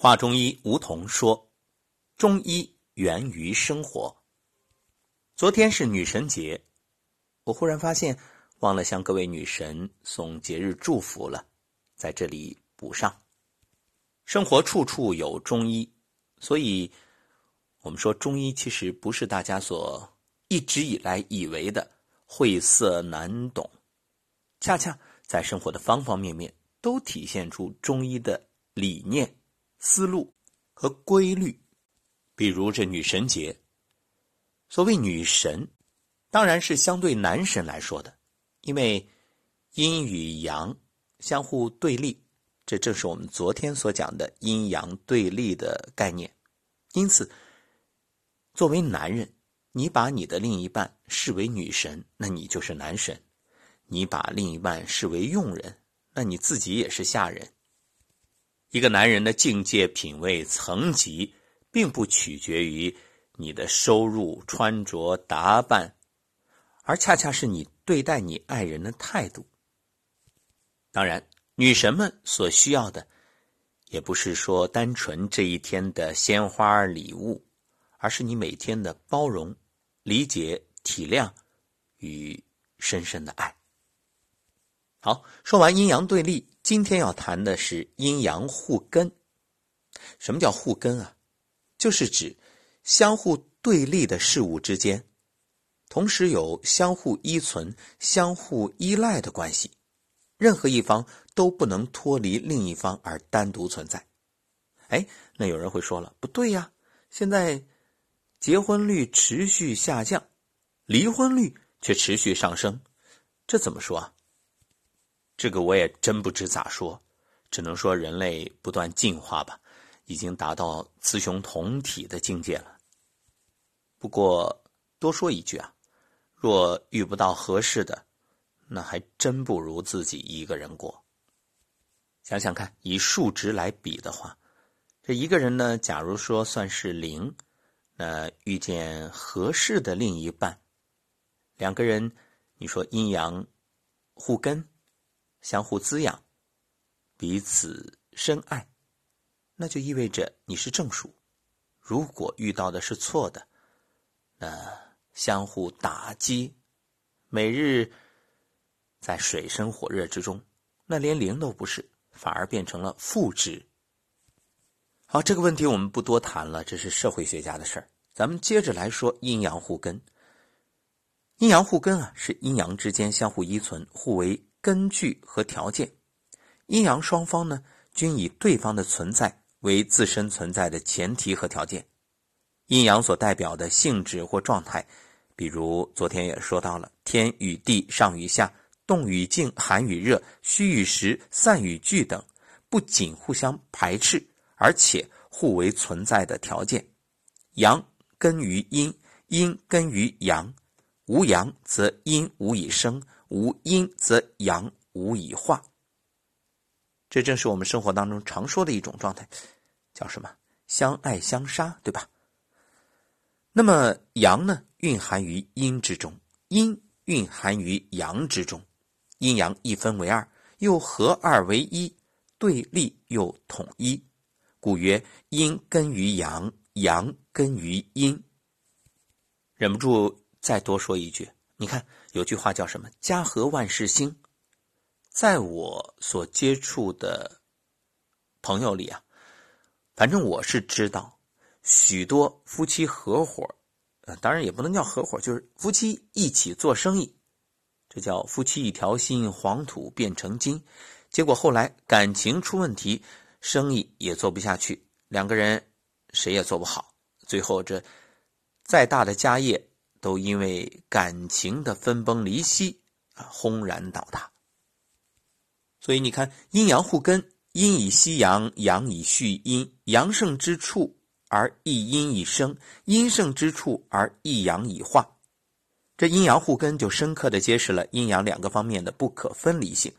华中医吴桐说：“中医源于生活。”昨天是女神节，我忽然发现忘了向各位女神送节日祝福了，在这里补上。生活处处有中医，所以我们说中医其实不是大家所一直以来以为的晦涩难懂，恰恰在生活的方方面面都体现出中医的理念。思路和规律，比如这女神节。所谓女神，当然是相对男神来说的，因为阴与阳相互对立，这正是我们昨天所讲的阴阳对立的概念。因此，作为男人，你把你的另一半视为女神，那你就是男神；你把另一半视为佣人，那你自己也是下人。一个男人的境界、品味、层级，并不取决于你的收入、穿着打扮，而恰恰是你对待你爱人的态度。当然，女神们所需要的，也不是说单纯这一天的鲜花礼物，而是你每天的包容、理解、体谅与深深的爱。好，说完阴阳对立。今天要谈的是阴阳互根。什么叫互根啊？就是指相互对立的事物之间，同时有相互依存、相互依赖的关系，任何一方都不能脱离另一方而单独存在。哎，那有人会说了，不对呀，现在结婚率持续下降，离婚率却持续上升，这怎么说啊？这个我也真不知咋说，只能说人类不断进化吧，已经达到雌雄同体的境界了。不过多说一句啊，若遇不到合适的，那还真不如自己一个人过。想想看，以数值来比的话，这一个人呢，假如说算是零，那遇见合适的另一半，两个人，你说阴阳互根。相互滋养，彼此深爱，那就意味着你是正数。如果遇到的是错的，那相互打击，每日在水深火热之中，那连零都不是，反而变成了负值。好，这个问题我们不多谈了，这是社会学家的事儿。咱们接着来说阴阳互根。阴阳互根啊，是阴阳之间相互依存，互为。根据和条件，阴阳双方呢，均以对方的存在为自身存在的前提和条件。阴阳所代表的性质或状态，比如昨天也说到了天与地、上与下、动与静、寒与热、虚与实、散与聚等，不仅互相排斥，而且互为存在的条件。阳根于阴，阴根于阳，无阳则阴无以生。无阴则阳无以化，这正是我们生活当中常说的一种状态，叫什么？相爱相杀，对吧？那么阳呢，蕴含于阴之中；阴蕴含于阳之中，阴阳一分为二，又合二为一，对立又统一，故曰阴根于阳，阳根于阴。忍不住再多说一句。你看，有句话叫什么？“家和万事兴。”在我所接触的朋友里啊，反正我是知道许多夫妻合伙，呃，当然也不能叫合伙，就是夫妻一起做生意，这叫夫妻一条心，黄土变成金。结果后来感情出问题，生意也做不下去，两个人谁也做不好，最后这再大的家业。都因为感情的分崩离析啊，轰然倒塌。所以你看，阴阳互根，阴以息阳，阳以蓄阴，阳盛之处而一阴以生，阴盛之处而一阳以化。这阴阳互根就深刻的揭示了阴阳两个方面的不可分离性。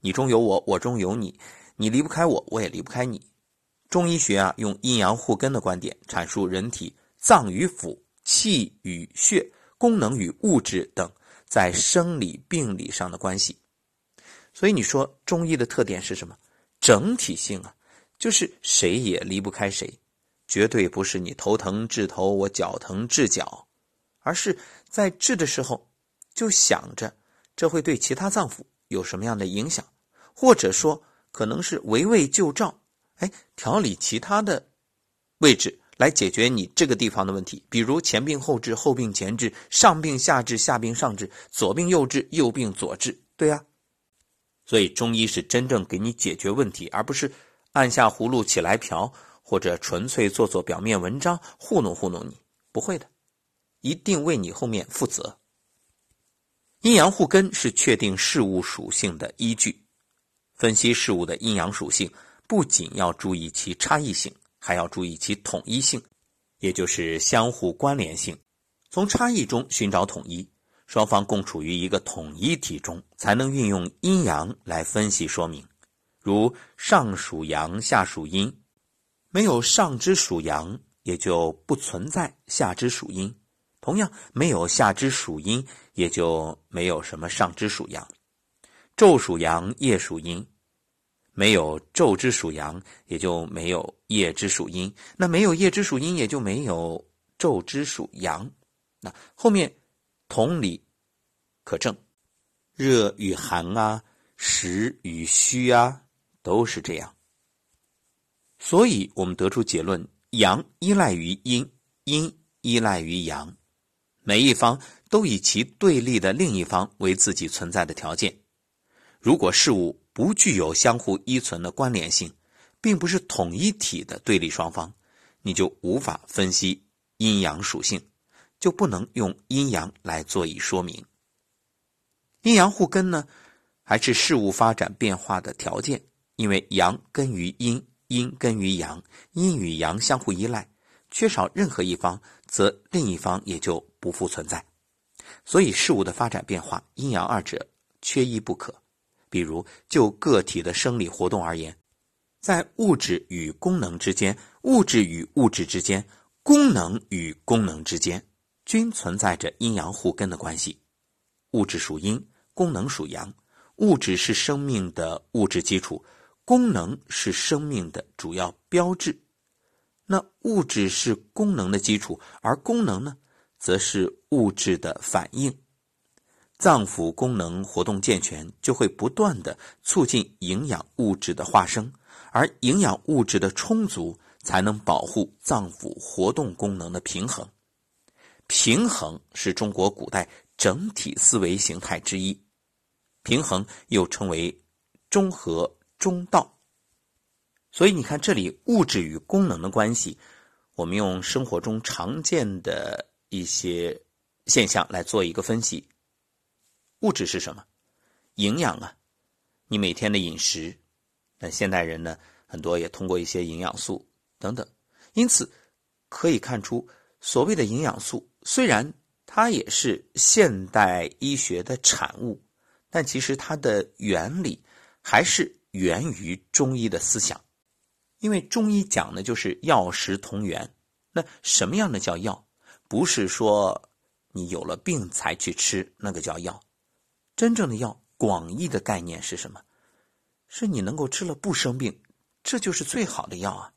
你中有我，我中有你，你离不开我，我也离不开你。中医学啊，用阴阳互根的观点阐述人体脏与腑。气与血、功能与物质等在生理病理上的关系，所以你说中医的特点是什么？整体性啊，就是谁也离不开谁，绝对不是你头疼治头，我脚疼治脚，而是在治的时候就想着这会对其他脏腑有什么样的影响，或者说可能是围魏救赵，哎，调理其他的位置来解决你这个地方的问题，比如前病后治，后病前治，上病下治，下病上治，左病右治，右病左治，对呀。所以中医是真正给你解决问题，而不是按下葫芦起来瓢，或者纯粹做做表面文章糊弄糊弄你。不会的，一定为你后面负责。阴阳互根是确定事物属性的依据。分析事物的阴阳属性，不仅要注意其差异性，还要注意其统一性，也就是相互关联性。从差异中寻找统一。双方共处于一个统一体中，才能运用阴阳来分析说明。如上属阳，下属阴，没有上之属阳，也就不存在下之属阴；同样，没有下之属阴，也就没有什么上之属阳。昼属阳，夜属阴，没有昼之属阳，也就没有夜之属阴。那没有夜之属阴，也就没有昼之属阳。那后面。同理可证，热与寒啊，实与虚啊，都是这样。所以，我们得出结论：阳依赖于阴，阴依赖于阳，每一方都以其对立的另一方为自己存在的条件。如果事物不具有相互依存的关联性，并不是统一体的对立双方，你就无法分析阴阳属性。就不能用阴阳来做以说明。阴阳互根呢，还是事物发展变化的条件？因为阳根于阴，阴根于阳，阴与阳相互依赖，缺少任何一方，则另一方也就不复存在。所以事物的发展变化，阴阳二者缺一不可。比如就个体的生理活动而言，在物质与功能之间，物质与物质之间，功能与功能之间。均存在着阴阳互根的关系，物质属阴，功能属阳。物质是生命的物质基础，功能是生命的主要标志。那物质是功能的基础，而功能呢，则是物质的反应。脏腑功能活动健全，就会不断的促进营养物质的化生，而营养物质的充足，才能保护脏腑活动功能的平衡。平衡是中国古代整体思维形态之一，平衡又称为中和中道。所以你看，这里物质与功能的关系，我们用生活中常见的一些现象来做一个分析。物质是什么？营养啊，你每天的饮食。那现代人呢，很多也通过一些营养素等等，因此可以看出。所谓的营养素，虽然它也是现代医学的产物，但其实它的原理还是源于中医的思想。因为中医讲的就是药食同源。那什么样的叫药？不是说你有了病才去吃那个叫药。真正的药，广义的概念是什么？是你能够吃了不生病，这就是最好的药啊。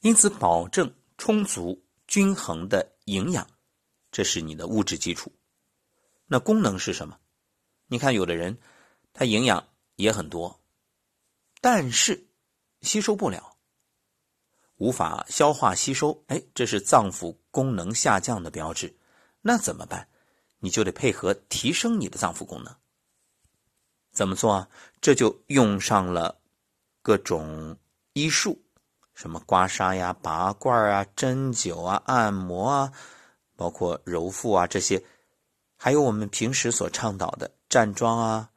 因此，保证充足。均衡的营养，这是你的物质基础。那功能是什么？你看，有的人他营养也很多，但是吸收不了，无法消化吸收。哎，这是脏腑功能下降的标志。那怎么办？你就得配合提升你的脏腑功能。怎么做啊？这就用上了各种医术。什么刮痧呀、拔罐啊、针灸啊、按摩啊，包括揉腹啊这些，还有我们平时所倡导的站桩啊、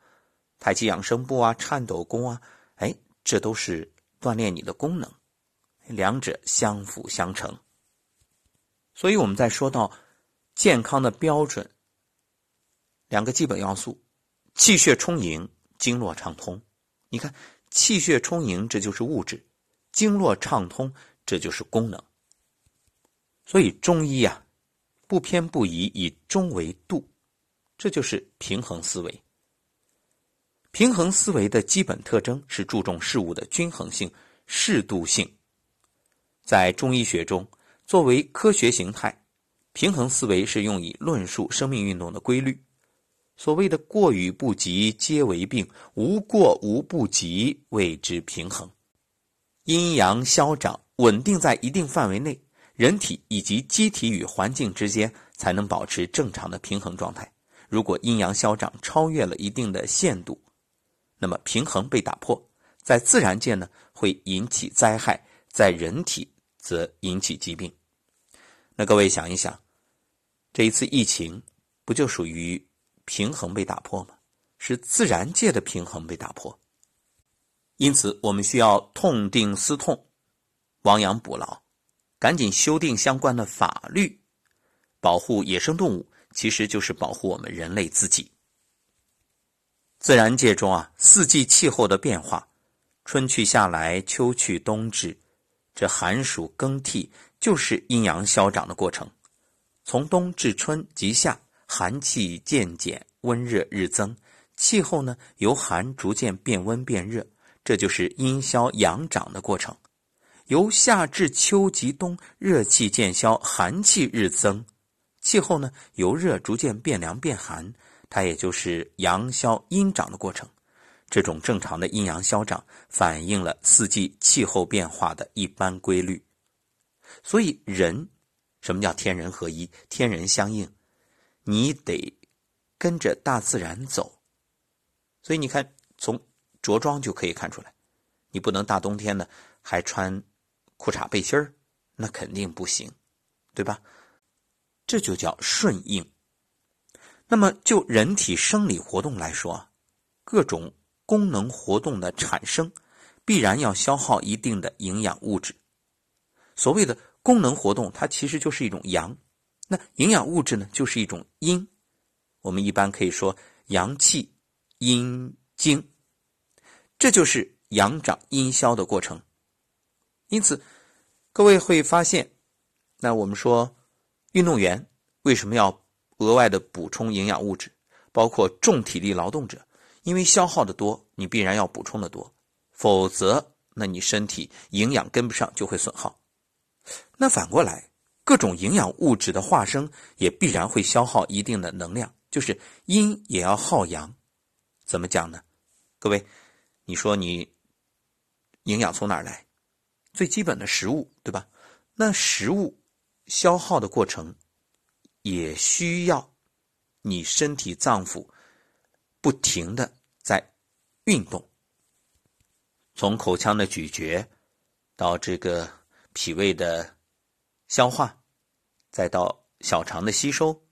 太极养生步啊、颤抖功啊，哎，这都是锻炼你的功能，两者相辅相成。所以我们在说到健康的标准，两个基本要素：气血充盈、经络畅通。你看，气血充盈，这就是物质。经络畅通，这就是功能。所以中医啊，不偏不倚，以中为度，这就是平衡思维。平衡思维的基本特征是注重事物的均衡性，适度性。在中医学中，作为科学形态，平衡思维是用以论述生命运动的规律。所谓的过与不及皆为病，无过无不及谓之平衡。阴阳消长稳定在一定范围内，人体以及机体与环境之间才能保持正常的平衡状态。如果阴阳消长超越了一定的限度，那么平衡被打破，在自然界呢会引起灾害，在人体则引起疾病。那各位想一想，这一次疫情不就属于？平衡被打破吗？是自然界的平衡被打破，因此我们需要痛定思痛，亡羊补牢，赶紧修订相关的法律，保护野生动物，其实就是保护我们人类自己。自然界中啊，四季气候的变化，春去夏来，秋去冬至，这寒暑更替就是阴阳消长的过程，从冬至春及夏。寒气渐减，温热日增，气候呢由寒逐渐变温变热，这就是阴消阳长的过程。由夏至秋及冬，热气渐消，寒气日增，气候呢由热逐渐变凉变寒，它也就是阳消阴长的过程。这种正常的阴阳消长，反映了四季气候变化的一般规律。所以人，什么叫天人合一？天人相应。你得跟着大自然走，所以你看，从着装就可以看出来，你不能大冬天的还穿裤衩背心儿，那肯定不行，对吧？这就叫顺应。那么就人体生理活动来说，各种功能活动的产生，必然要消耗一定的营养物质。所谓的功能活动，它其实就是一种阳。那营养物质呢，就是一种阴，我们一般可以说阳气阴精，这就是阳长阴消的过程。因此，各位会发现，那我们说运动员为什么要额外的补充营养物质？包括重体力劳动者，因为消耗的多，你必然要补充的多，否则那你身体营养跟不上就会损耗。那反过来。各种营养物质的化生也必然会消耗一定的能量，就是阴也要耗阳。怎么讲呢？各位，你说你营养从哪儿来？最基本的食物，对吧？那食物消耗的过程也需要你身体脏腑不停的在运动，从口腔的咀嚼到这个脾胃的。消化，再到小肠的吸收，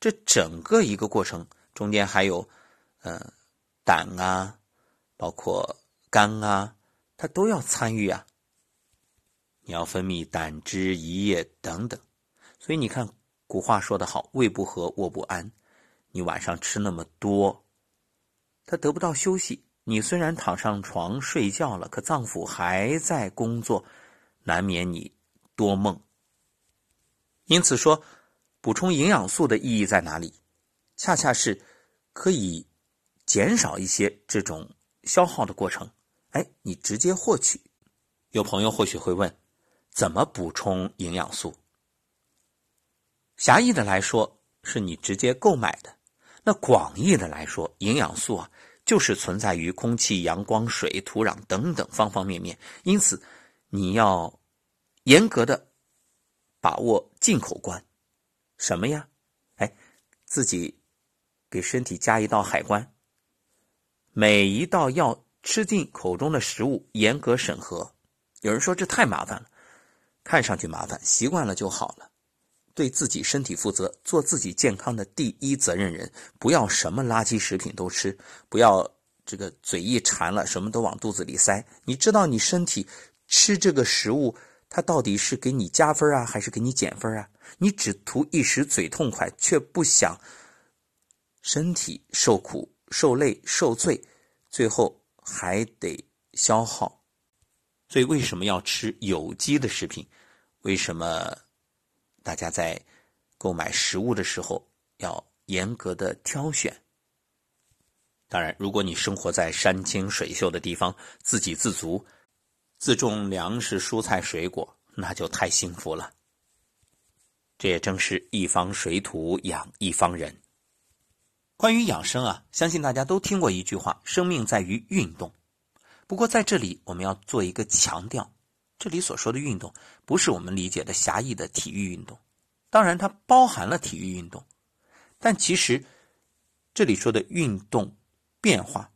这整个一个过程中间还有，呃，胆啊，包括肝啊，它都要参与啊。你要分泌胆汁、胰液等等，所以你看古话说得好：“胃不和，卧不安。”你晚上吃那么多，他得不到休息。你虽然躺上床睡觉了，可脏腑还在工作，难免你多梦。因此说，补充营养素的意义在哪里？恰恰是可以减少一些这种消耗的过程。哎，你直接获取。有朋友或许会问，怎么补充营养素？狭义的来说，是你直接购买的；那广义的来说，营养素啊，就是存在于空气、阳光、水、土壤等等方方面面。因此，你要严格的。把握进口关，什么呀？哎，自己给身体加一道海关，每一道要吃进口中的食物严格审核。有人说这太麻烦了，看上去麻烦，习惯了就好了。对自己身体负责，做自己健康的第一责任人，不要什么垃圾食品都吃，不要这个嘴一馋了什么都往肚子里塞。你知道你身体吃这个食物。他到底是给你加分啊，还是给你减分啊？你只图一时嘴痛快，却不想身体受苦、受累、受罪，最后还得消耗。所以为什么要吃有机的食品？为什么大家在购买食物的时候要严格的挑选？当然，如果你生活在山清水秀的地方，自给自足。自种粮食、蔬菜、水果，那就太幸福了。这也正是一方水土养一方人。关于养生啊，相信大家都听过一句话：“生命在于运动。”不过在这里，我们要做一个强调：这里所说的运动，不是我们理解的狭义的体育运动，当然它包含了体育运动，但其实这里说的运动变化，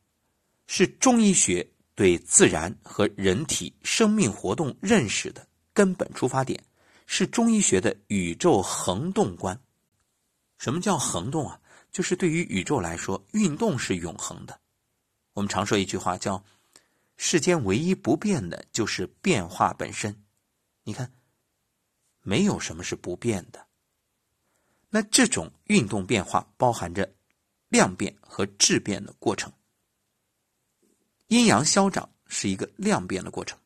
是中医学对自然和人体生命活动认识的根本出发点，是中医学的宇宙恒动观。什么叫恒动啊？就是对于宇宙来说，运动是永恒的。我们常说一句话，叫“世间唯一不变的就是变化本身”。你看，没有什么是不变的。那这种运动变化包含着量变和质变的过程。阴阳消长是一个量变的过程。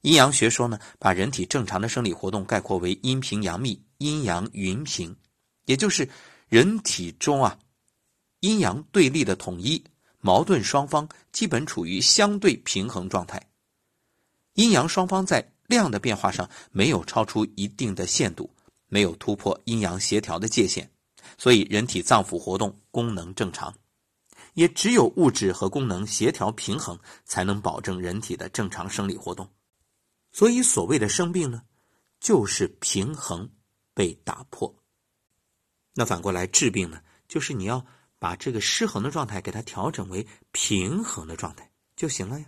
阴阳学说呢，把人体正常的生理活动概括为阴平阳密、阴阳匀平，也就是。人体中啊，阴阳对立的统一，矛盾双方基本处于相对平衡状态。阴阳双方在量的变化上没有超出一定的限度，没有突破阴阳协调的界限，所以人体脏腑活动功能正常。也只有物质和功能协调平衡，才能保证人体的正常生理活动。所以，所谓的生病呢，就是平衡被打破。那反过来治病呢，就是你要把这个失衡的状态给它调整为平衡的状态就行了呀。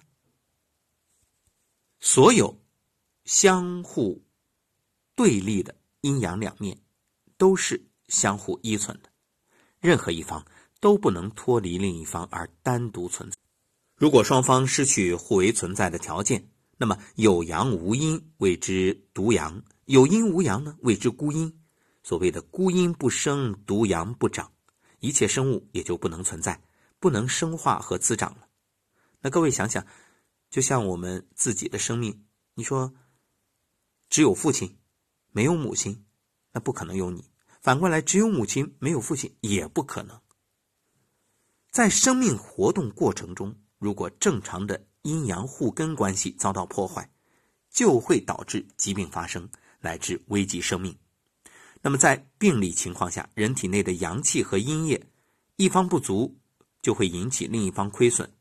所有相互对立的阴阳两面都是相互依存的，任何一方都不能脱离另一方而单独存在。如果双方失去互为存在的条件，那么有阳无阴谓之独阳，有阴无阳呢谓之孤阴。所谓的孤阴不生，独阳不长，一切生物也就不能存在，不能生化和滋长了。那各位想想，就像我们自己的生命，你说只有父亲没有母亲，那不可能有你；反过来，只有母亲没有父亲，也不可能。在生命活动过程中，如果正常的阴阳互根关系遭到破坏，就会导致疾病发生，乃至危及生命。那么，在病理情况下，人体内的阳气和阴液一方不足，就会引起另一方亏损。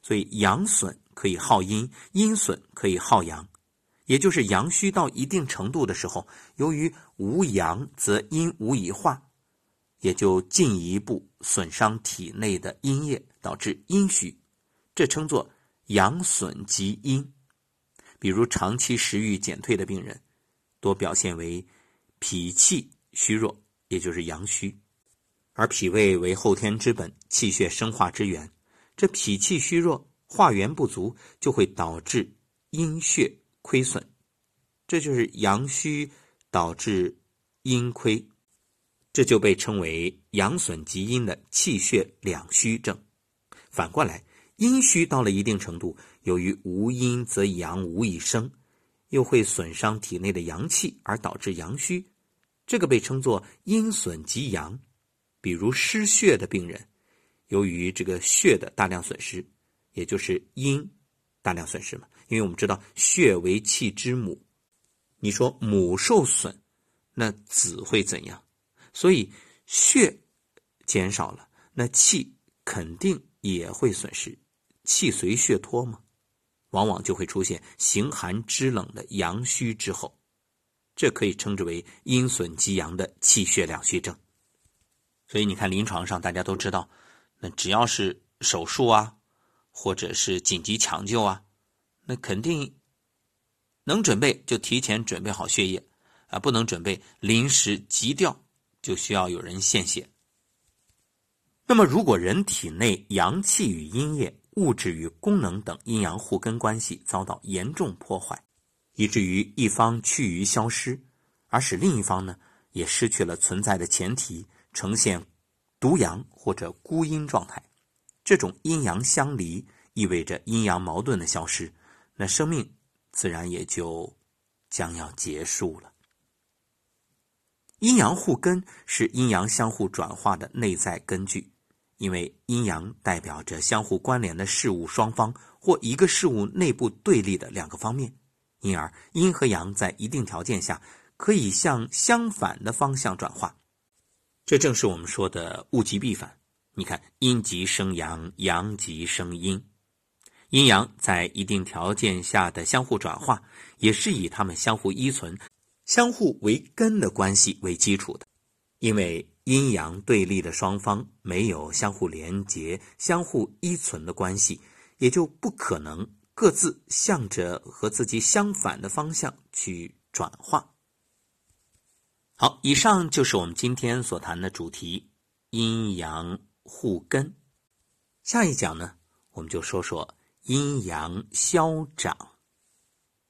所以，阳损可以耗阴，阴损可以耗阳，也就是阳虚到一定程度的时候，由于无阳则阴无以化，也就进一步损伤体内的阴液，导致阴虚，这称作阳损及阴。比如，长期食欲减退的病人，多表现为。脾气虚弱，也就是阳虚，而脾胃为后天之本，气血生化之源。这脾气虚弱，化源不足，就会导致阴血亏损，这就是阳虚导致阴亏，这就被称为阳损及阴的气血两虚症。反过来，阴虚到了一定程度，由于无阴则阳无以生。又会损伤体内的阳气，而导致阳虚，这个被称作阴损及阳。比如失血的病人，由于这个血的大量损失，也就是阴大量损失嘛。因为我们知道血为气之母，你说母受损，那子会怎样？所以血减少了，那气肯定也会损失，气随血脱嘛？往往就会出现形寒肢冷的阳虚之后，这可以称之为阴损及阳的气血两虚症。所以你看，临床上大家都知道，那只要是手术啊，或者是紧急抢救啊，那肯定能准备就提前准备好血液啊，不能准备临时急调就需要有人献血。那么，如果人体内阳气与阴液，物质与功能等阴阳互根关系遭到严重破坏，以至于一方趋于消失，而使另一方呢也失去了存在的前提，呈现独阳或者孤阴状态。这种阴阳相离，意味着阴阳矛盾的消失，那生命自然也就将要结束了。阴阳互根是阴阳相互转化的内在根据。因为阴阳代表着相互关联的事物双方或一个事物内部对立的两个方面，因而阴和阳在一定条件下可以向相反的方向转化。这正是我们说的物极必反。你看，阴极生阳，阳极生阴，阴阳在一定条件下的相互转化，也是以它们相互依存、相互为根的关系为基础的。因为阴阳对立的双方没有相互连结、相互依存的关系，也就不可能各自向着和自己相反的方向去转化。好，以上就是我们今天所谈的主题：阴阳互根。下一讲呢，我们就说说阴阳消长。